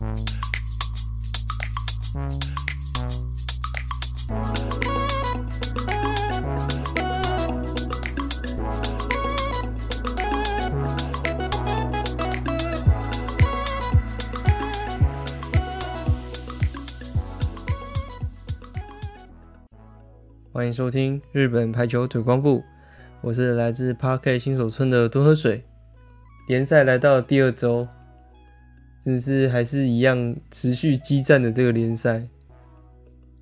欢迎收听日本排球推广部，我是来自 Park 新手村的多喝水。联赛来到第二周，只是还是一样持续激战的这个联赛。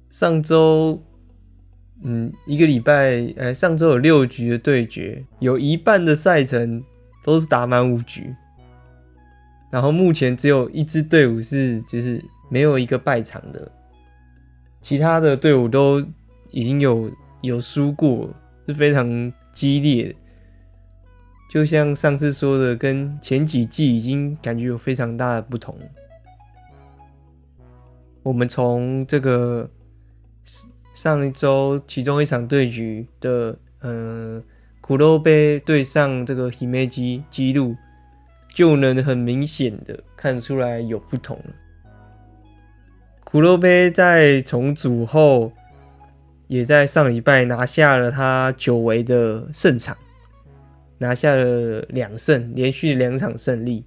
上周，嗯，一个礼拜，哎，上周有六局的对决，有一半的赛程都是打满五局。然后目前只有一支队伍是就是没有一个败场的，其他的队伍都。已经有有输过，是非常激烈的，就像上次说的，跟前几季已经感觉有非常大的不同。我们从这个上一周其中一场对局的，呃，苦肉杯对上这个 Himeji 记录，就能很明显的看出来有不同了。苦肉杯在重组后。也在上礼拜拿下了他久违的胜场，拿下了两胜，连续两场胜利。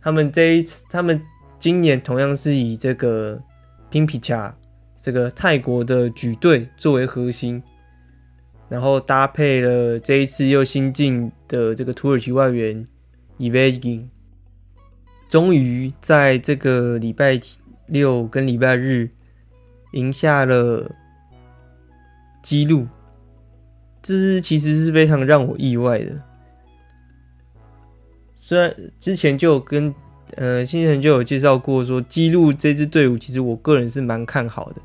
他们这一次，他们今年同样是以这个 Pinpicha 这个泰国的举队作为核心，然后搭配了这一次又新进的这个土耳其外援 e v a g i n 终于在这个礼拜六跟礼拜日。赢下了纪录，这是其实是非常让我意外的。虽然之前就有跟呃新人就有介绍过说，纪录这支队伍其实我个人是蛮看好的。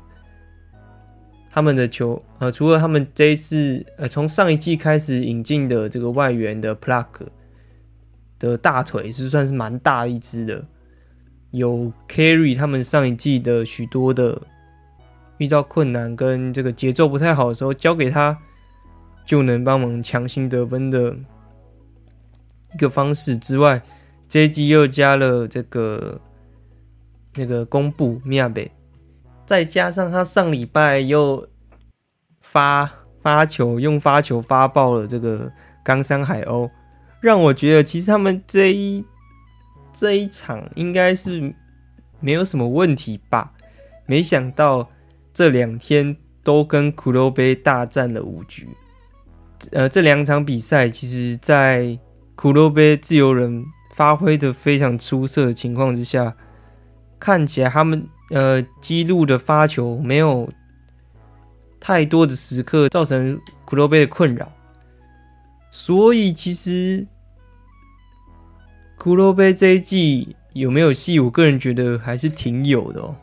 他们的球呃，除了他们这一次呃从上一季开始引进的这个外援的 Plug 的大腿是算是蛮大一支的，有 carry 他们上一季的许多的。遇到困难跟这个节奏不太好的时候，交给他就能帮忙强行得分的一个方式之外，这一季又加了这个那个公布米亚贝，再加上他上礼拜又发发球用发球发爆了这个冈山海鸥，让我觉得其实他们这一这一场应该是没有什么问题吧，没想到。这两天都跟苦肉杯大战了五局，呃，这两场比赛其实，在苦肉杯自由人发挥的非常出色的情况之下，看起来他们呃记录的发球没有太多的时刻造成苦肉杯的困扰，所以其实苦肉杯这一季有没有戏？我个人觉得还是挺有的哦。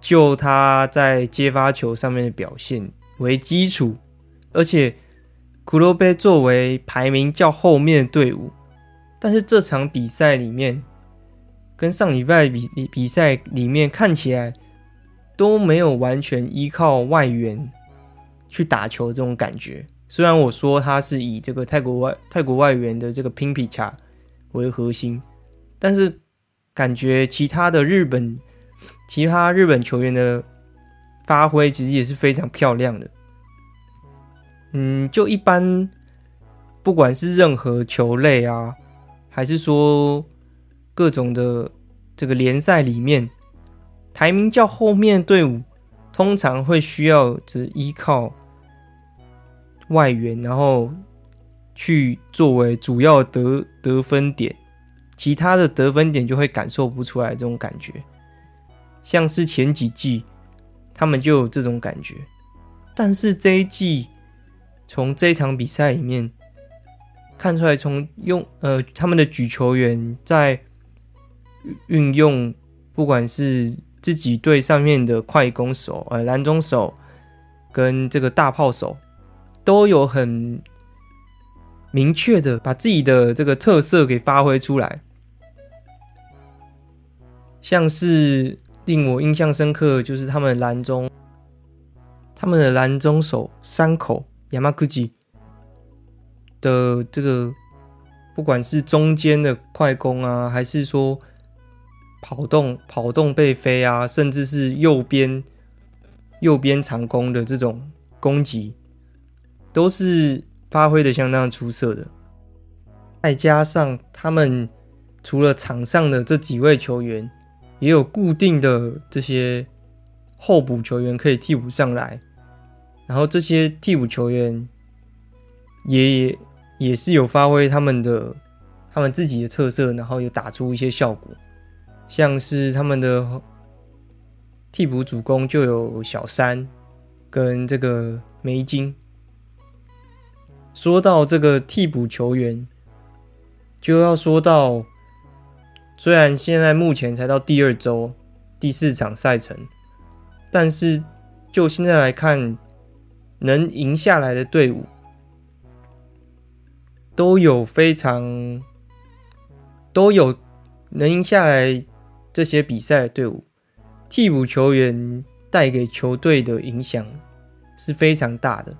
就他在接发球上面的表现为基础，而且苦肉杯作为排名较后面的队伍，但是这场比赛里面跟上礼拜比比赛里面看起来都没有完全依靠外援去打球这种感觉。虽然我说他是以这个泰国外泰国外援的这个 Pinpicha 为核心，但是感觉其他的日本。其他日本球员的发挥其实也是非常漂亮的。嗯，就一般，不管是任何球类啊，还是说各种的这个联赛里面，排名较后面队伍，通常会需要只依靠外援，然后去作为主要得得分点，其他的得分点就会感受不出来这种感觉。像是前几季，他们就有这种感觉，但是这一季，从这场比赛里面看出来，从用呃他们的举球员在运用，不管是自己队上面的快攻手、呃篮中手跟这个大炮手，都有很明确的把自己的这个特色给发挥出来，像是。令我印象深刻就是他们篮中，他们的篮中手山口 Yamaguchi 的这个，不管是中间的快攻啊，还是说跑动跑动被飞啊，甚至是右边右边长攻的这种攻击，都是发挥的相当出色的。再加上他们除了场上的这几位球员，也有固定的这些候补球员可以替补上来，然后这些替补球员也也是有发挥他们的他们自己的特色，然后有打出一些效果。像是他们的替补主攻就有小三跟这个梅津。说到这个替补球员，就要说到，虽然现在目前才到第二周第四场赛程，但是就现在来看，能赢下来的队伍都有非常都有能赢下来。这些比赛的队伍，替补球员带给球队的影响是非常大的。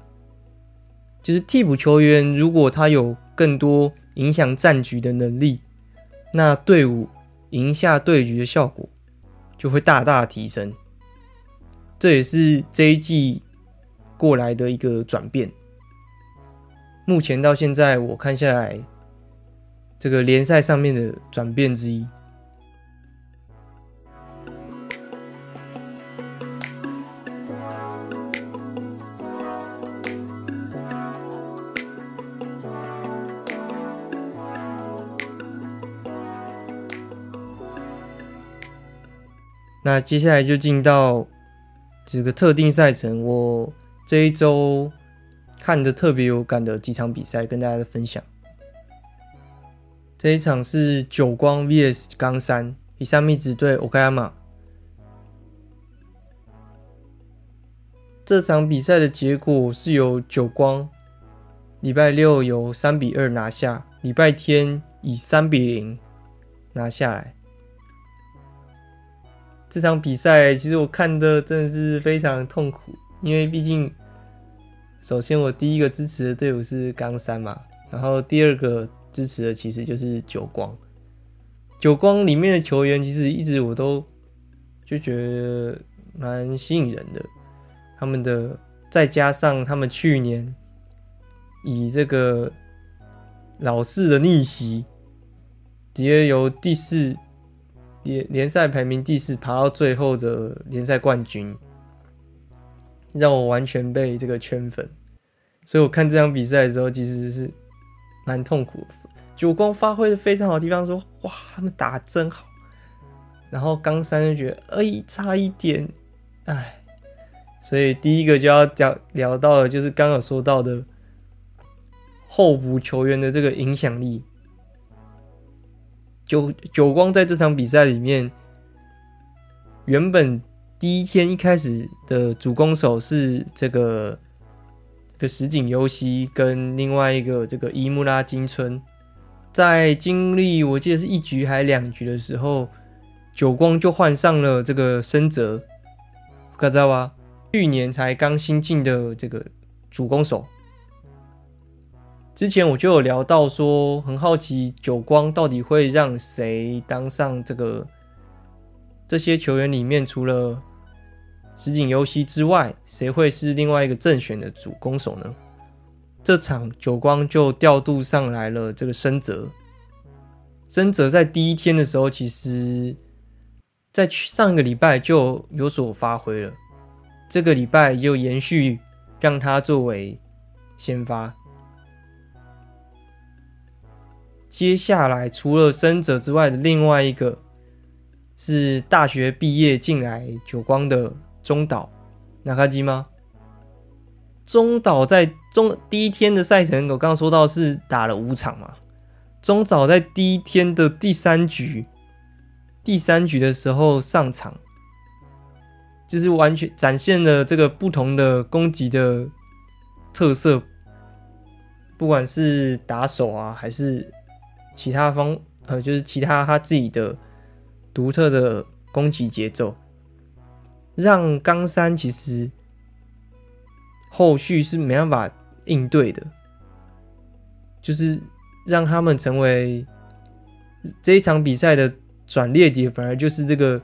就是替补球员如果他有更多影响战局的能力，那队伍赢下对局的效果就会大大提升。这也是这一季过来的一个转变。目前到现在我看下来，这个联赛上面的转变之一。那接下来就进到这个特定赛程，我这一周看的特别有感的几场比赛，跟大家分享。这一场是久光 VS 冈山，伊萨米子对冈山。这场比赛的结果是由久光礼拜六由三比二拿下，礼拜天以三比零拿下来。这场比赛其实我看的真的是非常痛苦，因为毕竟，首先我第一个支持的队伍是冈山嘛，然后第二个支持的其实就是久光。久光里面的球员其实一直我都就觉得蛮吸引人的，他们的再加上他们去年以这个老四的逆袭，直接由第四。联联赛排名第四，爬到最后的联赛冠军，让我完全被这个圈粉。所以我看这场比赛的时候，其实是蛮痛苦的。久光发挥的非常好的地方，说哇，他们打真好。然后冈山就觉得，哎、差一点，哎。所以第一个就要聊聊到的，就是刚刚说到的候补球员的这个影响力。九九光在这场比赛里面，原本第一天一开始的主攻手是这个这个石井优希跟另外一个这个伊木拉金村，在经历我记得是一局还是两局的时候，久光就换上了这个深泽，可知道吧？去年才刚新进的这个主攻手。之前我就有聊到说，很好奇久光到底会让谁当上这个这些球员里面，除了石井优希之外，谁会是另外一个正选的主攻手呢？这场久光就调度上来了这个深泽。深泽在第一天的时候，其实在上一个礼拜就有所发挥了，这个礼拜又延续让他作为先发。接下来，除了深泽之外的另外一个是大学毕业进来久光的中岛那卡基吗？中岛在中第一天的赛程，我刚刚说到是打了五场嘛。中岛在第一天的第三局，第三局的时候上场，就是完全展现了这个不同的攻击的特色，不管是打手啊，还是。其他方呃，就是其他他自己的独特的攻击节奏，让冈山其实后续是没办法应对的，就是让他们成为这一场比赛的转捩点反而就是这个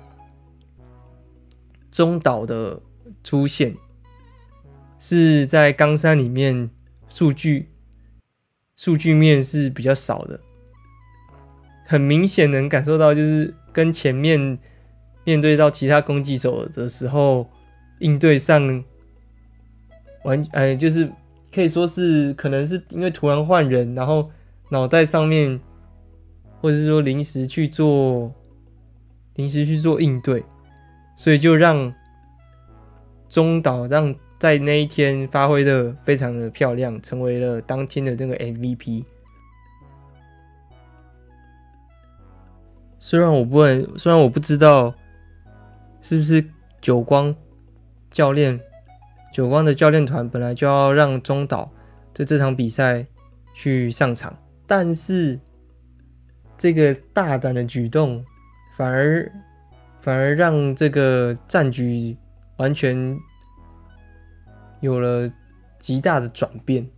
中岛的出现，是在冈山里面数据数据面是比较少的，很明显能感受到，就是跟前面面对到其他攻击手的时候，应对上完哎，就是可以说是可能是因为突然换人，然后脑袋上面。或者是说临时去做，临时去做应对，所以就让中岛让在那一天发挥的非常的漂亮，成为了当天的这个 MVP。虽然我不能，虽然我不知道是不是久光教练，久光的教练团本来就要让中岛在这场比赛去上场，但是。这个大胆的举动，反而反而让这个战局完全有了极大的转变。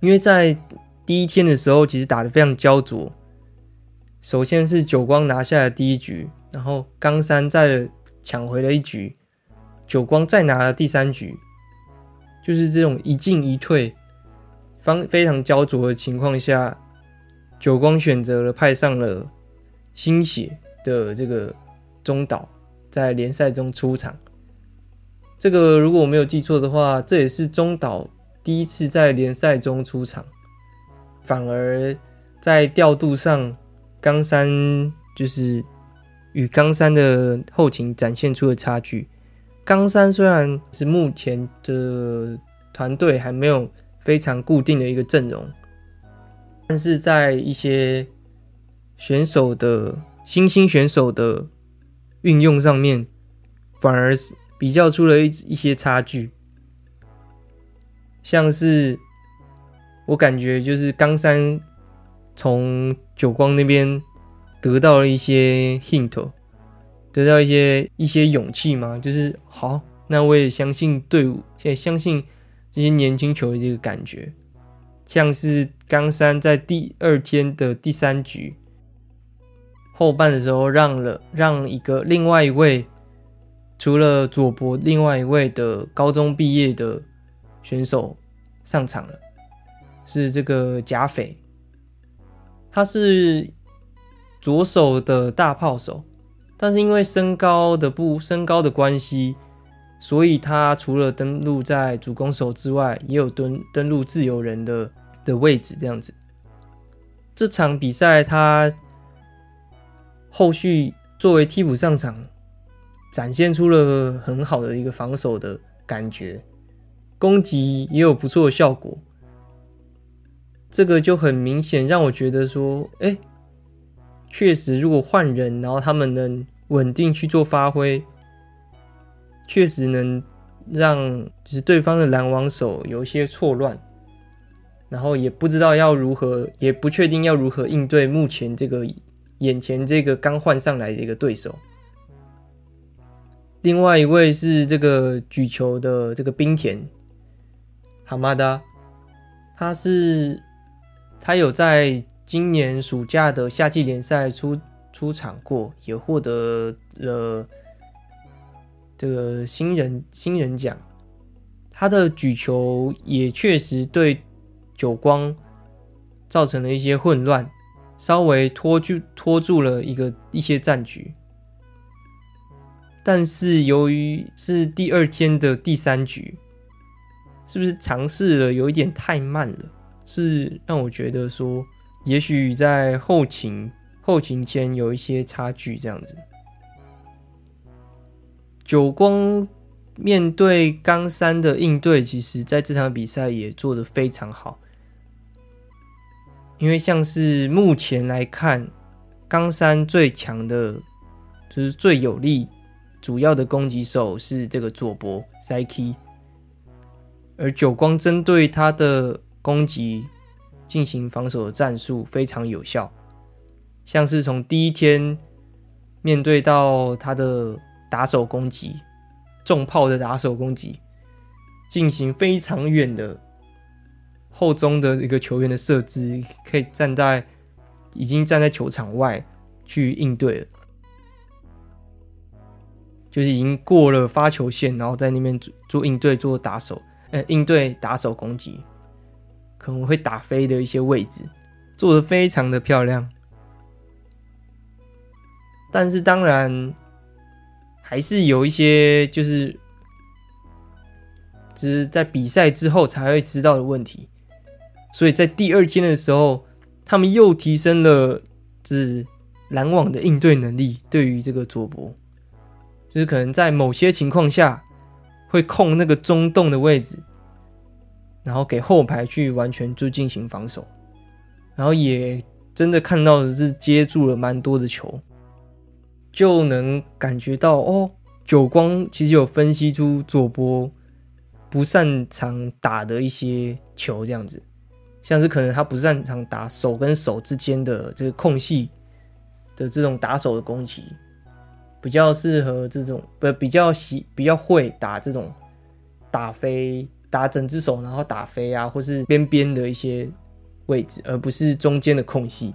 因为在第一天的时候，其实打得非常焦灼。首先是久光拿下了第一局，然后冈山再抢回了一局，久光再拿了第三局，就是这种一进一退，方非常焦灼的情况下。久光选择了派上了新血的这个中岛，在联赛中出场。这个如果我没有记错的话，这也是中岛第一次在联赛中出场。反而在调度上，冈山就是与冈山的后勤展现出了差距。冈山虽然是目前的团队还没有非常固定的一个阵容。但是在一些选手的新兴选手的运用上面，反而是比较出了一一些差距。像是我感觉就是冈山从久光那边得到了一些 hint，得到一些一些勇气嘛，就是好，那我也相信队伍，现在相信这些年轻球员这个感觉。像是冈山在第二天的第三局后半的时候，让了让一个另外一位除了佐伯，另外一位的高中毕业的选手上场了，是这个甲斐，他是左手的大炮手，但是因为身高的不身高的关系，所以他除了登录在主攻手之外，也有登登录自由人的。的位置这样子，这场比赛他后续作为替补上场，展现出了很好的一个防守的感觉，攻击也有不错的效果。这个就很明显让我觉得说，哎，确实如果换人，然后他们能稳定去做发挥，确实能让就是对方的拦网手有一些错乱。然后也不知道要如何，也不确定要如何应对目前这个眼前这个刚换上来的一个对手。另外一位是这个举球的这个冰田哈马达，他是他有在今年暑假的夏季联赛出出场过，也获得了这个新人新人奖。他的举球也确实对。久光造成了一些混乱，稍微拖住拖住了一个一些战局，但是由于是第二天的第三局，是不是尝试了有一点太慢了？是让我觉得说，也许在后勤后勤间有一些差距这样子。久光面对冈山的应对，其实在这场比赛也做得非常好。因为像是目前来看，冈山最强的，就是最有力、主要的攻击手是这个佐伯，Saki 而久光针对他的攻击进行防守的战术非常有效，像是从第一天面对到他的打手攻击，重炮的打手攻击，进行非常远的。后中的一个球员的设置，可以站在已经站在球场外去应对了，就是已经过了发球线，然后在那边做做应对、做打手，呃，应对打手攻击，可能会打飞的一些位置，做的非常的漂亮。但是当然，还是有一些就是，只是在比赛之后才会知道的问题。所以在第二天的时候，他们又提升了就是拦网的应对能力。对于这个佐伯，就是可能在某些情况下会控那个中洞的位置，然后给后排去完全就进行防守，然后也真的看到的是接住了蛮多的球。就能感觉到哦，久光其实有分析出佐波不擅长打的一些球，这样子，像是可能他不擅长打手跟手之间的这个空隙的这种打手的攻击，比较适合这种不比较喜比较会打这种打飞打整只手然后打飞啊，或是边边的一些位置，而不是中间的空隙。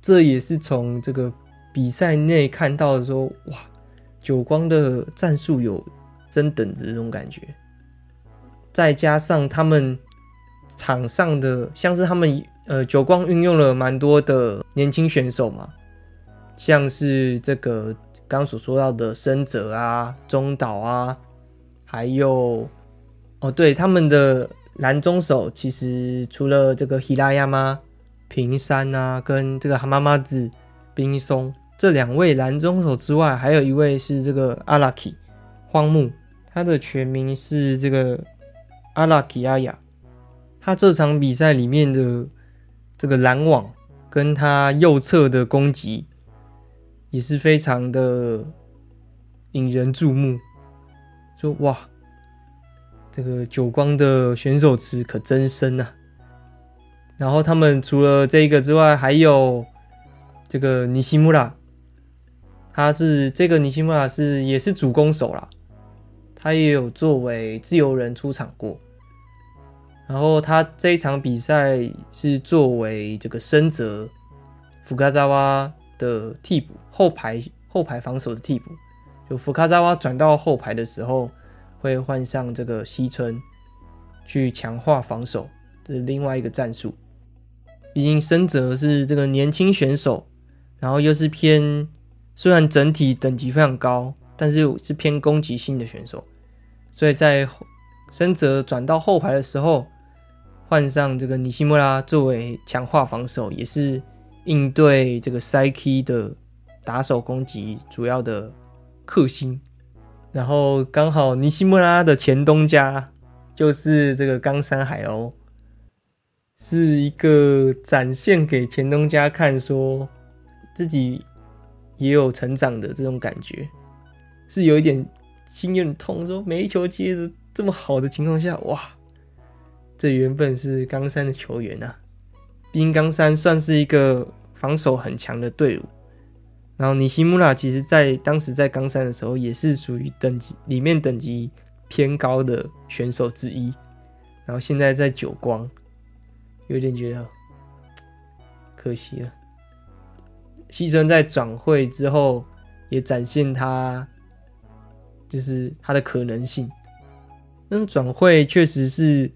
这也是从这个。比赛内看到的说，哇，久光的战术有真等子这种感觉，再加上他们场上的，像是他们呃久光运用了蛮多的年轻选手嘛，像是这个刚所说到的深泽啊、中岛啊，还有哦对，他们的蓝中手其实除了这个希拉亚吗平山啊，跟这个蛤妈妈子冰松。这两位蓝中手之外，还有一位是这个阿拉基荒木，他的全名是这个阿拉基亚亚。他这场比赛里面的这个拦网跟他右侧的攻击也是非常的引人注目。说哇，这个久光的选手池可真深啊！然后他们除了这个之外，还有这个尼西穆拉。他是这个尼西穆拉是也是主攻手啦，他也有作为自由人出场过，然后他这一场比赛是作为这个深泽福卡扎瓦的替补，后排后排防守的替补，就福卡扎瓦转到后排的时候会换上这个西村去强化防守，这是另外一个战术。毕竟深泽是这个年轻选手，然后又是偏。虽然整体等级非常高，但是是偏攻击性的选手，所以在深泽转到后排的时候，换上这个尼西莫拉作为强化防守，也是应对这个 Psyche 的打手攻击主要的克星。然后刚好尼西莫拉的前东家就是这个冈山海鸥，是一个展现给前东家看，说自己。也有成长的这种感觉，是有一点心有点痛。说每一球接的这么好的情况下，哇，这原本是冈山的球员啊。冰冈山算是一个防守很强的队伍。然后尼西穆拉其实在当时在冈山的时候，也是属于等级里面等级偏高的选手之一。然后现在在久光，有点觉得可惜了。西村在转会之后也展现他就是他的可能性。那种转会确实是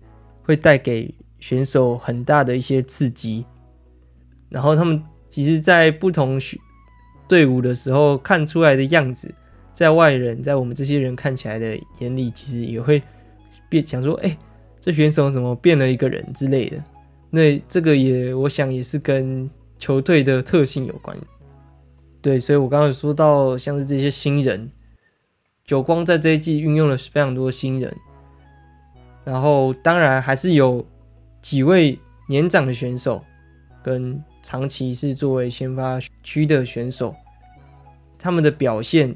会带给选手很大的一些刺激。然后他们其实，在不同队伍的时候看出来的样子，在外人，在我们这些人看起来的眼里，其实也会变想说：“哎，这选手怎么变了一个人之类的。”那这个也，我想也是跟。球队的特性有关，对，所以我刚刚说到，像是这些新人，久光在这一季运用了非常多新人，然后当然还是有几位年长的选手，跟长期是作为先发区的选手，他们的表现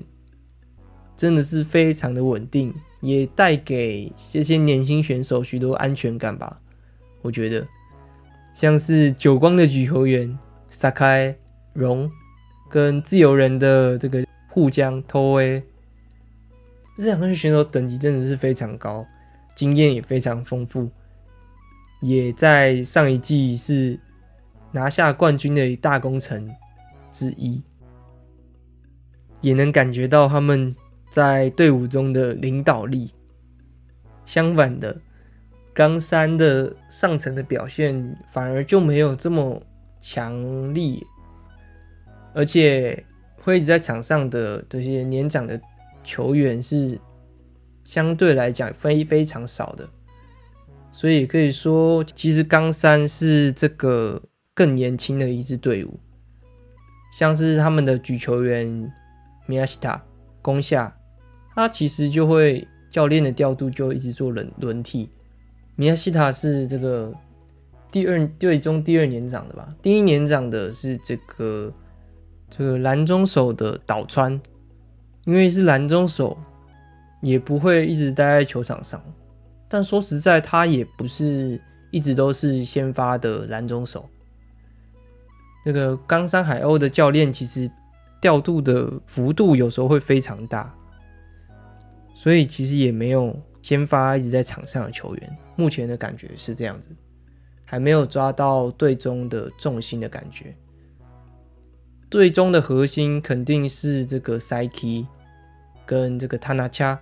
真的是非常的稳定，也带给这些年轻选手许多安全感吧。我觉得，像是久光的举球员。撒开荣跟自由人的这个户江偷威，这两个选手等级真的是非常高，经验也非常丰富，也在上一季是拿下冠军的大功臣，之一，也能感觉到他们在队伍中的领导力。相反的，冈山的上层的表现反而就没有这么强力，而且会一直在场上的这些年长的球员是相对来讲非非常少的。所以可以说，其实冈山是这个更年轻的一支队伍，像是他们的举球员米亚西塔攻下，他其实就会教练的调度就一直做轮轮替。米亚西塔是这个第二队中第二年长的吧？第一年长的是这个这个蓝中手的岛川，因为是蓝中手，也不会一直待在球场上。但说实在，他也不是一直都是先发的蓝中手。那个冈山海鸥的教练其实调度的幅度有时候会非常大，所以其实也没有先发一直在场上的球员。目前的感觉是这样子，还没有抓到队中的重心的感觉。队中的核心肯定是这个 Saki 跟这个 Tanacha，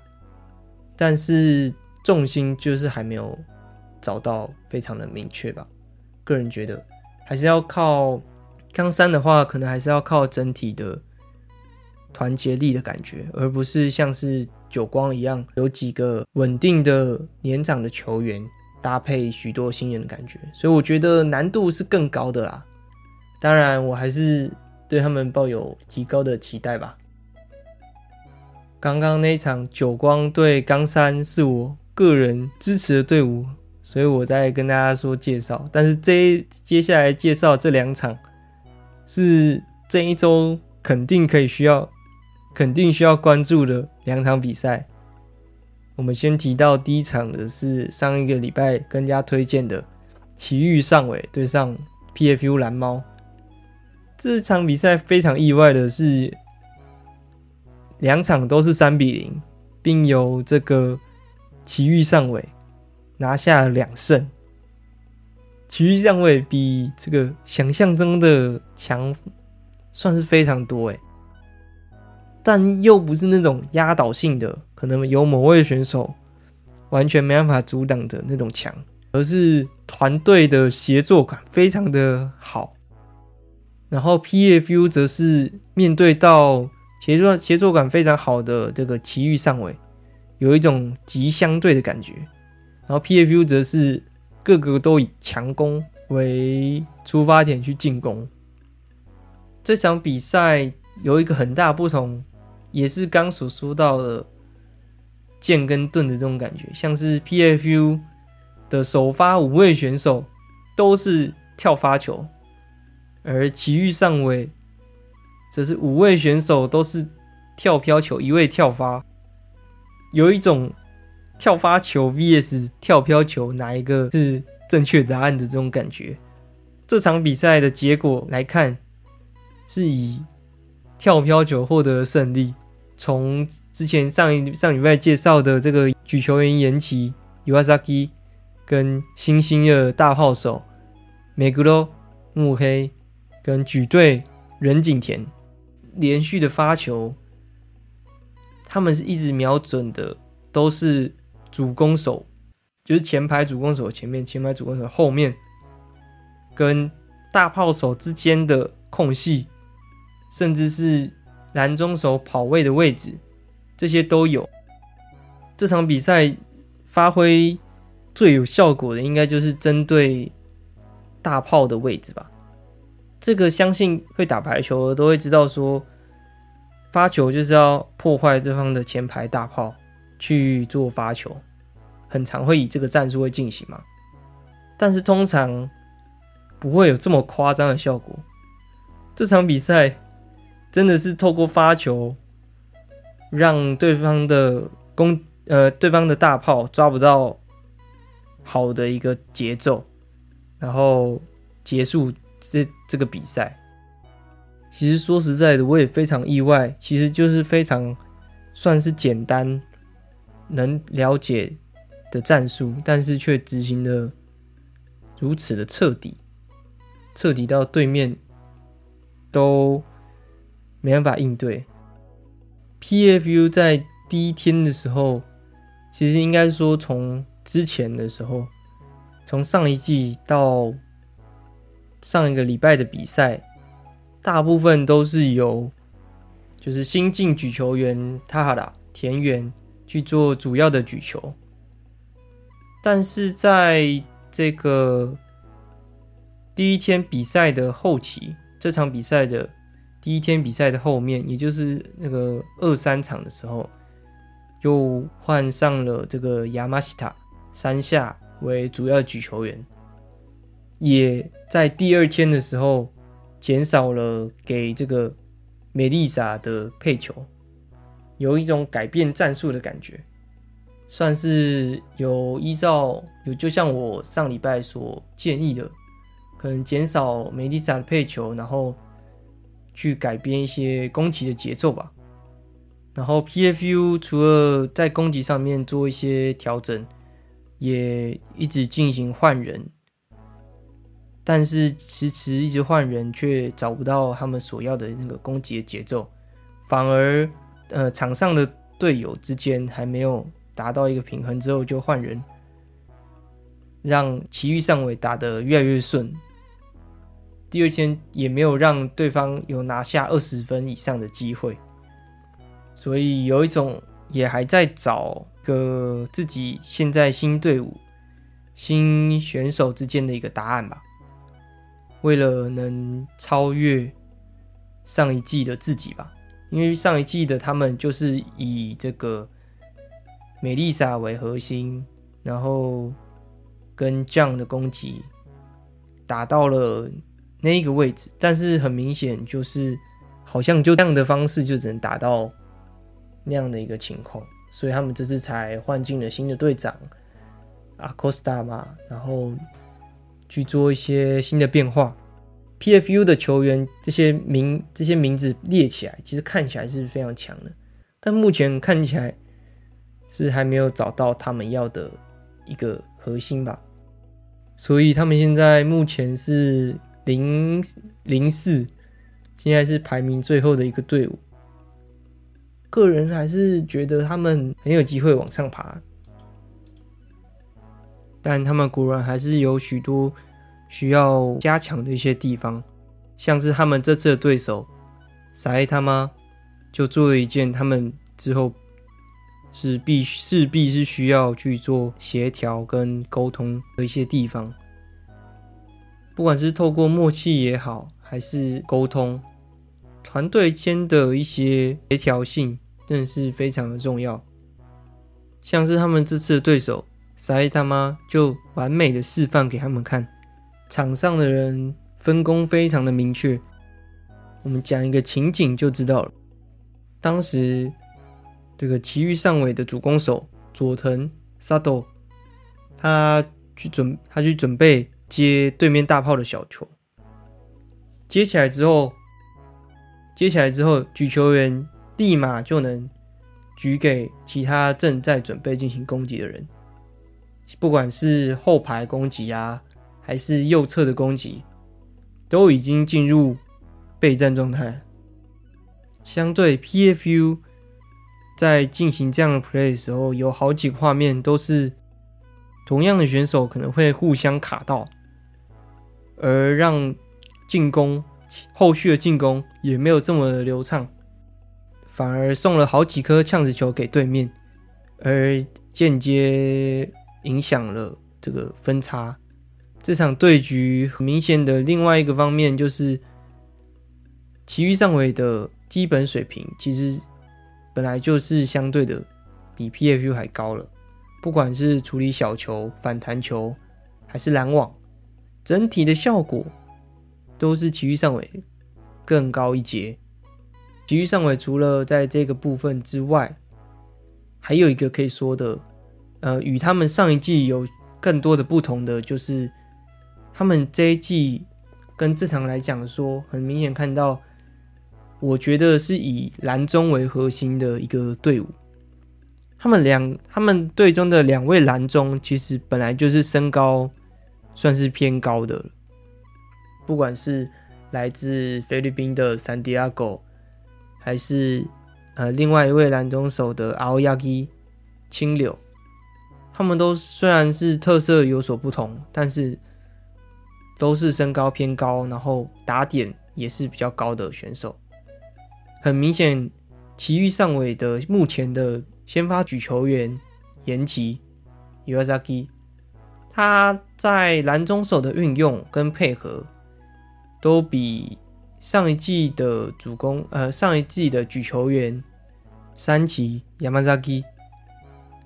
但是。重心就是还没有找到非常的明确吧，个人觉得还是要靠冈山的话，可能还是要靠整体的团结力的感觉，而不是像是久光一样有几个稳定的年长的球员搭配许多新人的感觉，所以我觉得难度是更高的啦。当然，我还是对他们抱有极高的期待吧。刚刚那一场久光对冈山是我个人支持的队伍，所以我再跟大家说介绍。但是这接下来介绍这两场是这一周肯定可以需要、肯定需要关注的两场比赛。我们先提到第一场的是上一个礼拜更加推荐的埼玉上尾对上 PFU 蓝猫。这场比赛非常意外的是，两场都是三比零，并由这个。埼玉上尾拿下两胜，奇遇上尾比这个想象中的强，算是非常多诶，但又不是那种压倒性的，可能有某位选手完全没办法阻挡的那种强，而是团队的协作感非常的好。然后 PFU 则是面对到协作协作感非常好的这个奇遇上尾。有一种极相对的感觉，然后 PFU 则是个个都以强攻为出发点去进攻。这场比赛有一个很大不同，也是刚所说到的剑跟盾的这种感觉，像是 PFU 的首发五位选手都是跳发球，而埼玉上位则是五位选手都是跳飘球，一位跳发。有一种跳发球 vs 跳飘球，哪一个是正确答案的这种感觉。这场比赛的结果来看，是以跳飘球获得胜利。从之前上一上礼拜介绍的这个举球员岩崎 Iwasaki 跟新兴的大炮手 Meguro 目黑跟举队任景田连续的发球。他们是一直瞄准的，都是主攻手，就是前排主攻手前面，前排主攻手后面，跟大炮手之间的空隙，甚至是拦中手跑位的位置，这些都有。这场比赛发挥最有效果的，应该就是针对大炮的位置吧。这个相信会打排球的都会知道说。发球就是要破坏对方的前排大炮去做发球，很常会以这个战术会进行嘛，但是通常不会有这么夸张的效果。这场比赛真的是透过发球让对方的攻呃对方的大炮抓不到好的一个节奏，然后结束这这个比赛。其实说实在的，我也非常意外。其实就是非常算是简单能了解的战术，但是却执行的如此的彻底，彻底到对面都没办法应对。PFU 在第一天的时候，其实应该说从之前的时候，从上一季到上一个礼拜的比赛，大部分都是由就是新进举球员塔哈拉田园去做主要的举球，但是在这个第一天比赛的后期，这场比赛的第一天比赛的后面，也就是那个二三场的时候，又换上了这个亚马西塔山下为主要举球员，也在第二天的时候减少了给这个。美丽莎的配球有一种改变战术的感觉，算是有依照有，就像我上礼拜所建议的，可能减少美丽莎的配球，然后去改变一些攻击的节奏吧。然后 PFU 除了在攻击上面做一些调整，也一直进行换人。但是迟迟一直换人，却找不到他们所要的那个攻击的节奏，反而呃场上的队友之间还没有达到一个平衡之后就换人，让埼玉上尾打得越来越顺。第二天也没有让对方有拿下二十分以上的机会，所以有一种也还在找个自己现在新队伍、新选手之间的一个答案吧。为了能超越上一季的自己吧，因为上一季的他们就是以这个美丽莎为核心，然后跟这样的攻击打到了那一个位置，但是很明显就是好像就这样的方式就只能达到那样的一个情况，所以他们这次才换进了新的队长阿科斯塔嘛，然后。去做一些新的变化。PFU 的球员这些名这些名字列起来，其实看起来是非常强的，但目前看起来是还没有找到他们要的一个核心吧。所以他们现在目前是零零四，现在是排名最后的一个队伍。个人还是觉得他们很有机会往上爬。但他们果然还是有许多需要加强的一些地方，像是他们这次的对手塞他妈就做了一件他们之后是必势必是需要去做协调跟沟通的一些地方，不管是透过默契也好，还是沟通，团队间的一些协调性真的是非常的重要，像是他们这次的对手。塞他妈就完美的示范给他们看，场上的人分工非常的明确。我们讲一个情景就知道了。当时这个埼玉上尾的主攻手佐藤萨斗，他去准他去准备接对面大炮的小球，接起来之后，接起来之后举球员立马就能举给其他正在准备进行攻击的人。不管是后排攻击啊，还是右侧的攻击，都已经进入备战状态。相对 PFU 在进行这样的 play 的时候，有好几个画面都是同样的选手可能会互相卡到，而让进攻后续的进攻也没有这么的流畅，反而送了好几颗呛子球给对面，而间接。影响了这个分差。这场对局很明显的另外一个方面就是，其余上位的基本水平其实本来就是相对的比 PFU 还高了。不管是处理小球、反弹球，还是拦网，整体的效果都是埼玉上尾更高一阶。埼玉上尾除了在这个部分之外，还有一个可以说的。呃，与他们上一季有更多的不同的，就是他们这一季跟正常来讲说，很明显看到，我觉得是以蓝中为核心的一个队伍。他们两，他们队中的两位蓝中，其实本来就是身高算是偏高的，不管是来自菲律宾的 Santiago，还是呃另外一位蓝中手的 Aoyagi 青柳，他们都虽然是特色有所不同，但是都是身高偏高，然后打点也是比较高的选手。很明显，埼玉上尾的目前的先发举球员岩崎 Iwasaki，他在蓝中手的运用跟配合都比。上一季的主攻，呃，上一季的举球员山崎 Yamazaki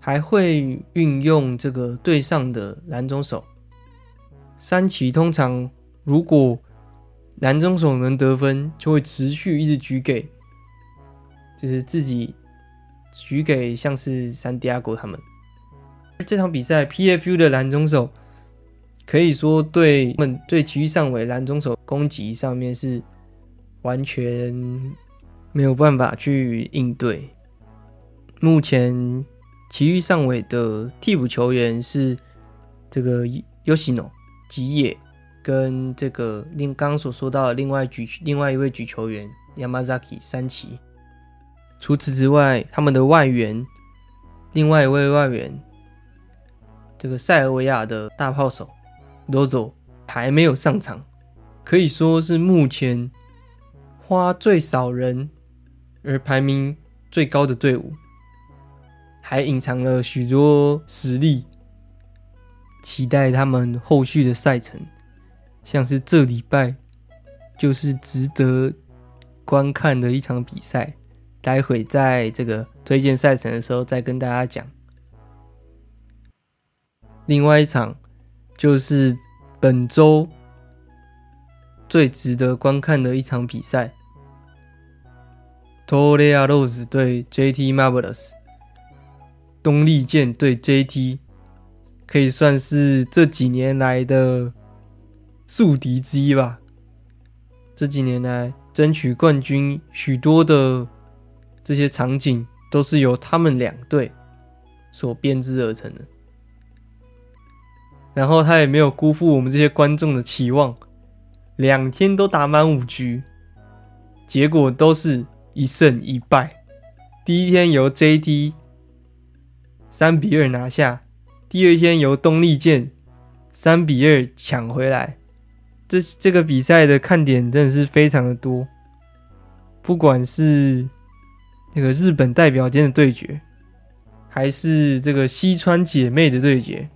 还会运用这个对上的蓝中手。山崎通常如果蓝中手能得分，就会持续一直举给，就是自己举给像是三 Diego 他们。这场比赛 PFU 的蓝中手可以说对他们对埼玉上尾蓝中手攻击上面是。完全没有办法去应对。目前埼玉上尾的替补球员是这个 Yoshino 吉野，跟这个另刚刚所说到的另外举另外一位举球员 Yamazaki 三崎。除此之外，他们的外援另外一位外援这个塞尔维亚的大炮手 Rozo 还没有上场，可以说是目前。花最少人而排名最高的队伍，还隐藏了许多实力，期待他们后续的赛程。像是这礼拜就是值得观看的一场比赛，待会在这个推荐赛程的时候再跟大家讲。另外一场就是本周最值得观看的一场比赛。托雷亚罗斯对 JT Marvelous，东丽健对 JT，可以算是这几年来的宿敌之一吧。这几年来争取冠军许多的这些场景，都是由他们两队所编织而成的。然后他也没有辜负我们这些观众的期望，两天都打满五局，结果都是。一胜一败，第一天由 JD 三比二拿下，第二天由东丽健三比二抢回来。这这个比赛的看点真的是非常的多，不管是那个日本代表间的对决，还是这个西川姐妹的对决，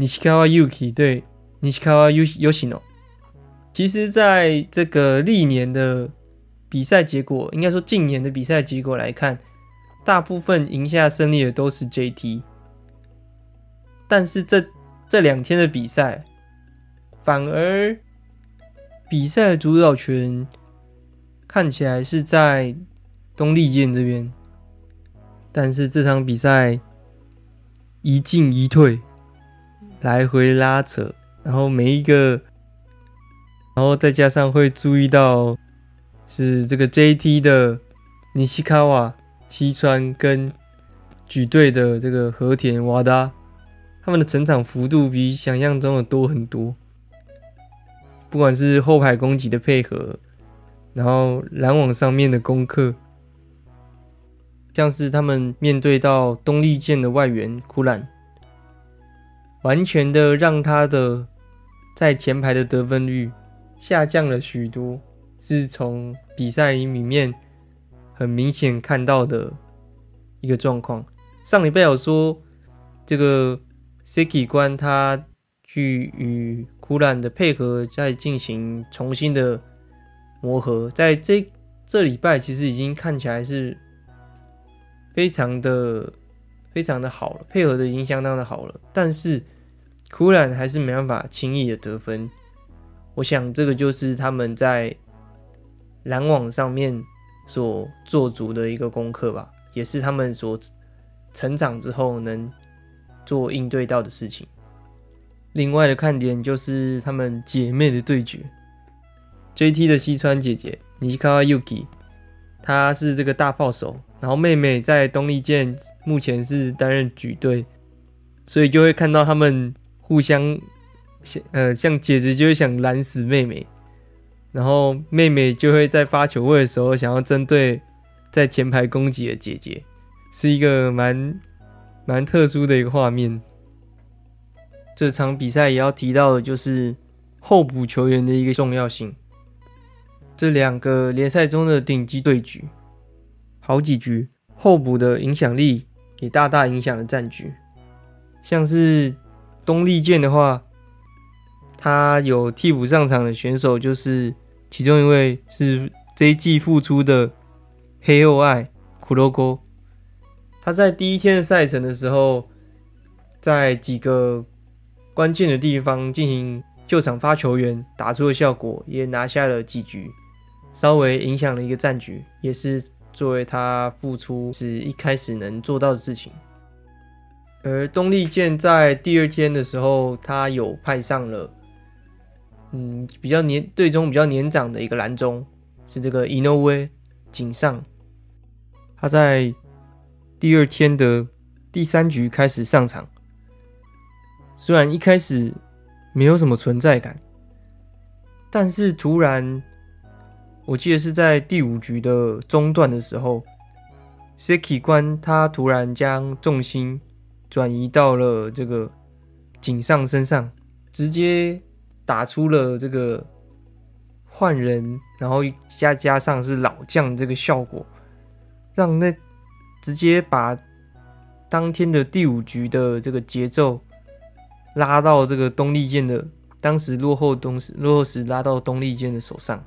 西川 Yuki 对西川 Yoshino。其实，在这个历年的。比赛结果应该说，近年的比赛结果来看，大部分赢下胜利的都是 JT。但是这这两天的比赛，反而比赛的主导权看起来是在东丽健这边。但是这场比赛一进一退，来回拉扯，然后每一个，然后再加上会注意到。是这个 JT 的尼西卡瓦西川跟举队的这个和田瓦达，他们的成长幅度比想象中的多很多。不管是后排攻击的配合，然后拦网上面的攻克，像是他们面对到东丽箭的外援库兰，完全的让他的在前排的得分率下降了许多。是从比赛里面很明显看到的一个状况。上礼拜有说，这个 Seki 官他去与库兰的配合在进行重新的磨合，在这这礼拜其实已经看起来是非常的非常的好了，配合的已经相当的好了。但是库兰还是没办法轻易的得分。我想这个就是他们在。篮网上面所做足的一个功课吧，也是他们所成长之后能做应对到的事情。另外的看点就是他们姐妹的对决，JT 的西川姐姐尼卡瓦 Yuki，她是这个大炮手，然后妹妹在东丽健目前是担任举队，所以就会看到他们互相呃像姐姐就会想拦死妹妹。然后妹妹就会在发球位的时候想要针对在前排攻击的姐姐，是一个蛮蛮特殊的一个画面。这场比赛也要提到的就是候补球员的一个重要性。这两个联赛中的顶级对局，好几局候补的影响力也大大影响了战局。像是东丽健的话，他有替补上场的选手就是。其中一位是这一季复出的黑鸥爱库洛哥，他在第一天的赛程的时候，在几个关键的地方进行救场发球员，打出了效果，也拿下了几局，稍微影响了一个战局，也是作为他复出是一开始能做到的事情。而东丽健在第二天的时候，他有派上了。嗯，比较年队中比较年长的一个蓝中是这个伊诺威井上，他在第二天的第三局开始上场，虽然一开始没有什么存在感，但是突然我记得是在第五局的中段的时候，Seki 官他突然将重心转移到了这个井上身上，直接。打出了这个换人，然后加加上是老将这个效果，让那直接把当天的第五局的这个节奏拉到这个东丽箭的当时落后东落后时拉到东丽箭的手上，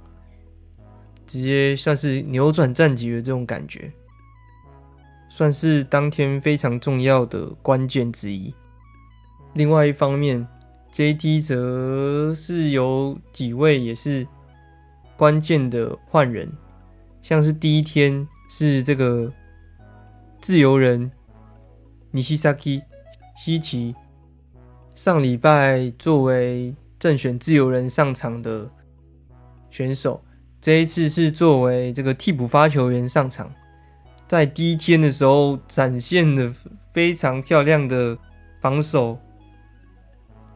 直接算是扭转战局的这种感觉，算是当天非常重要的关键之一。另外一方面。JT 则是有几位也是关键的换人，像是第一天是这个自由人尼西萨基西奇，上礼拜作为正选自由人上场的选手，这一次是作为这个替补发球员上场，在第一天的时候展现的非常漂亮的防守。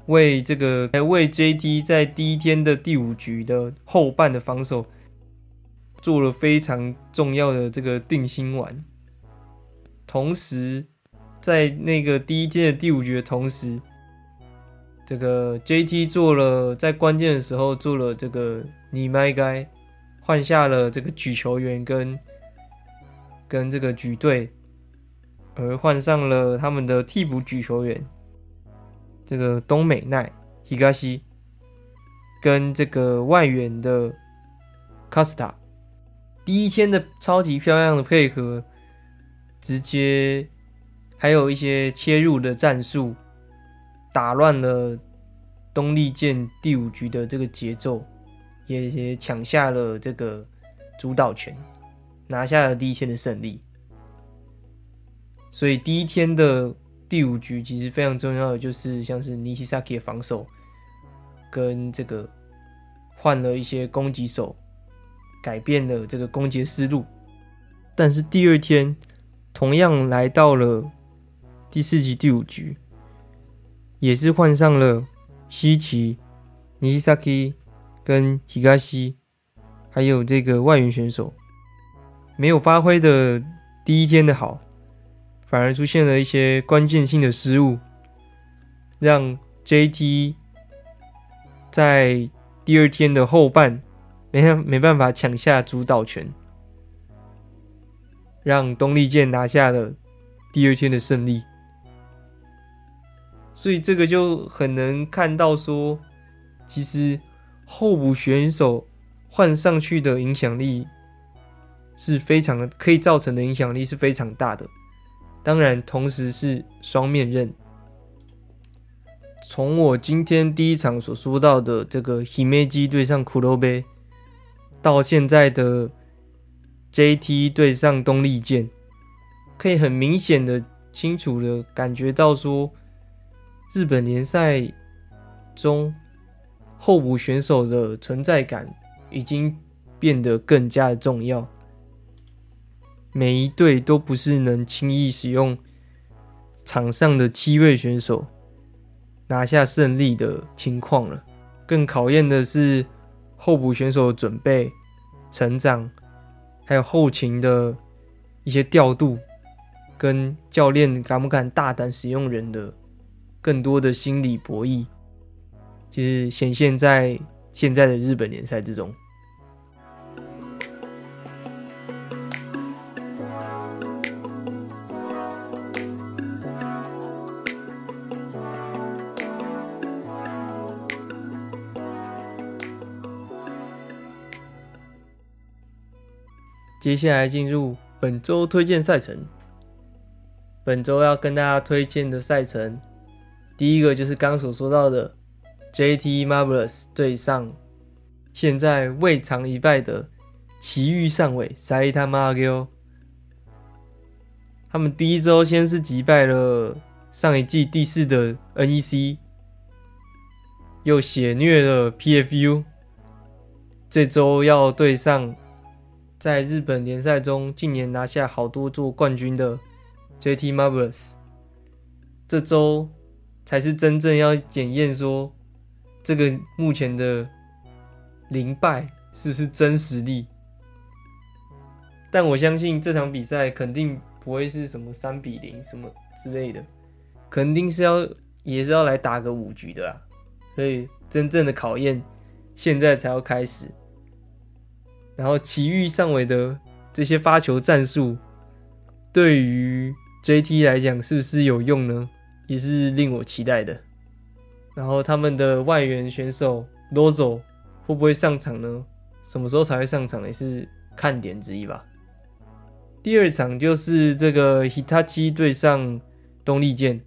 为这个为 JT 在第一天的第五局的后半的防守做了非常重要的这个定心丸。同时，在那个第一天的第五局的同时，这个 JT 做了在关键的时候做了这个你麦该换下了这个举球员跟跟这个举队，而换上了他们的替补举球员。这个东美奈、希加西跟这个外援的卡斯塔，第一天的超级漂亮的配合，直接还有一些切入的战术，打乱了东丽箭第五局的这个节奏，也也抢下了这个主导权，拿下了第一天的胜利。所以第一天的。第五局其实非常重要的就是像是尼西萨基的防守，跟这个换了一些攻击手，改变了这个攻击思路。但是第二天同样来到了第四局第五局，也是换上了西奇、尼西萨基跟希加西，还有这个外援选手，没有发挥的第一天的好。反而出现了一些关键性的失误，让 JT 在第二天的后半没没办法抢下主导权，让东丽健拿下了第二天的胜利。所以这个就很能看到说，其实候补选手换上去的影响力是非常的，可以造成的影响力是非常大的。当然，同时是双面刃。从我今天第一场所说到的这个 Himeji 对上苦肉杯，到现在的 JT 对上东丽剑，可以很明显的、清楚的感觉到说，日本联赛中候补选手的存在感已经变得更加的重要。每一队都不是能轻易使用场上的七位选手拿下胜利的情况了，更考验的是候补选手的准备、成长，还有后勤的一些调度，跟教练敢不敢大胆使用人的更多的心理博弈，就是显现在现在的日本联赛之中。接下来进入本周推荐赛程。本周要跟大家推荐的赛程，第一个就是刚所说到的 JT Marvelous 对上现在未尝一败的埼玉上尾 Saitama Ageo。他们第一周先是击败了上一季第四的 NEC，又血虐了 PFU。这周要对上。在日本联赛中，近年拿下好多座冠军的 JT Marvels，这周才是真正要检验说这个目前的零败是不是真实力。但我相信这场比赛肯定不会是什么三比零什么之类的，肯定是要也是要来打个五局的啦。所以真正的考验现在才要开始。然后埼玉上尾的这些发球战术，对于 JT 来讲是不是有用呢？也是令我期待的。然后他们的外援选手 Lozo 会不会上场呢？什么时候才会上场也是看点之一吧。第二场就是这个 Hitachi 对上东丽健。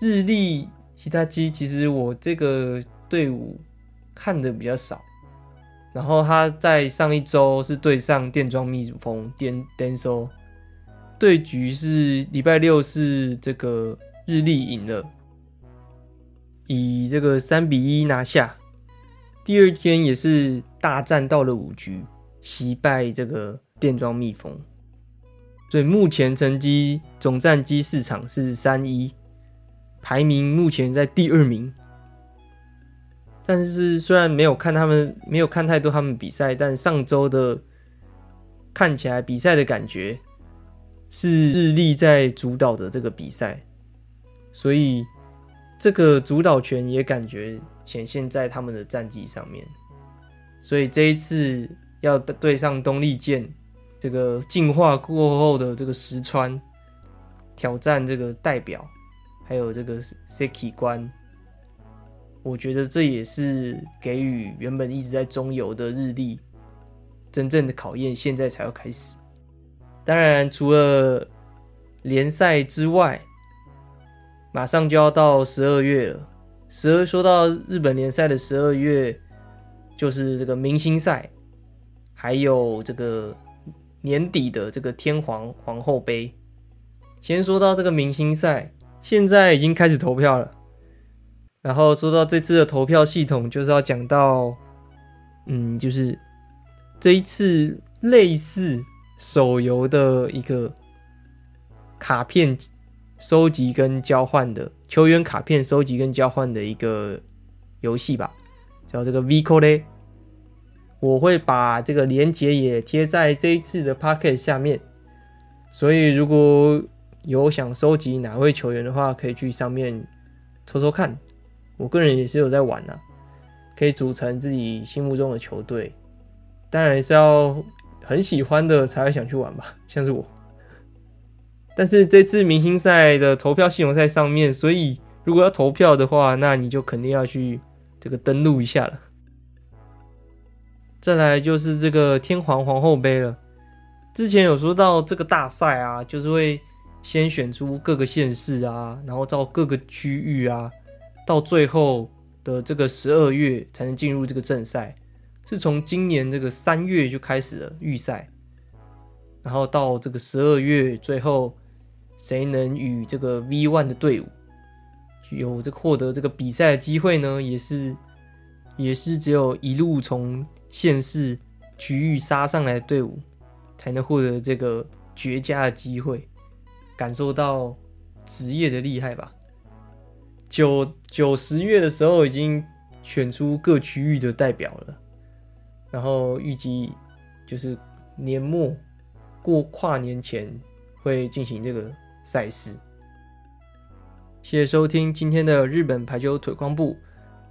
日立 Hitachi 其实我这个队伍看的比较少。然后他在上一周是对上电装蜜蜂电 Denso，对局是礼拜六是这个日立赢了，以这个三比一拿下。第二天也是大战到了五局，惜败这个电装蜜蜂。所以目前成绩总战绩市场是三一，排名目前在第二名。但是虽然没有看他们，没有看太多他们比赛，但上周的看起来比赛的感觉是日立在主导的这个比赛，所以这个主导权也感觉显现在他们的战绩上面。所以这一次要对上东丽箭这个进化过后的这个石川，挑战这个代表，还有这个 Seki 关。我觉得这也是给予原本一直在中游的日立真正的考验，现在才要开始。当然，除了联赛之外，马上就要到十二月了。十二说到日本联赛的十二月，就是这个明星赛，还有这个年底的这个天皇皇后杯。先说到这个明星赛，现在已经开始投票了。然后说到这次的投票系统，就是要讲到，嗯，就是这一次类似手游的一个卡片收集跟交换的球员卡片收集跟交换的一个游戏吧，叫这个 V Cole。我会把这个连接也贴在这一次的 Pocket 下面，所以如果有想收集哪位球员的话，可以去上面抽抽看。我个人也是有在玩呐、啊，可以组成自己心目中的球队，当然是要很喜欢的才会想去玩吧，像是我。但是这次明星赛的投票系统在上面，所以如果要投票的话，那你就肯定要去这个登录一下了。再来就是这个天皇皇后杯了，之前有说到这个大赛啊，就是会先选出各个县市啊，然后照各个区域啊。到最后的这个十二月才能进入这个正赛，是从今年这个三月就开始了预赛，然后到这个十二月最后，谁能与这个 V One 的队伍有这获得这个比赛的机会呢？也是也是只有一路从县市区域杀上来的队伍才能获得这个绝佳的机会，感受到职业的厉害吧。九九十月的时候已经选出各区域的代表了，然后预计就是年末过跨年前会进行这个赛事。谢谢收听今天的日本排球腿光部，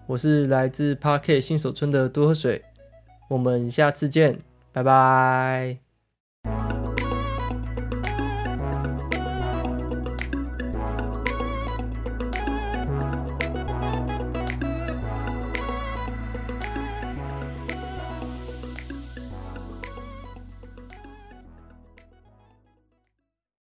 我是来自 Park 新手村的多喝水，我们下次见，拜拜。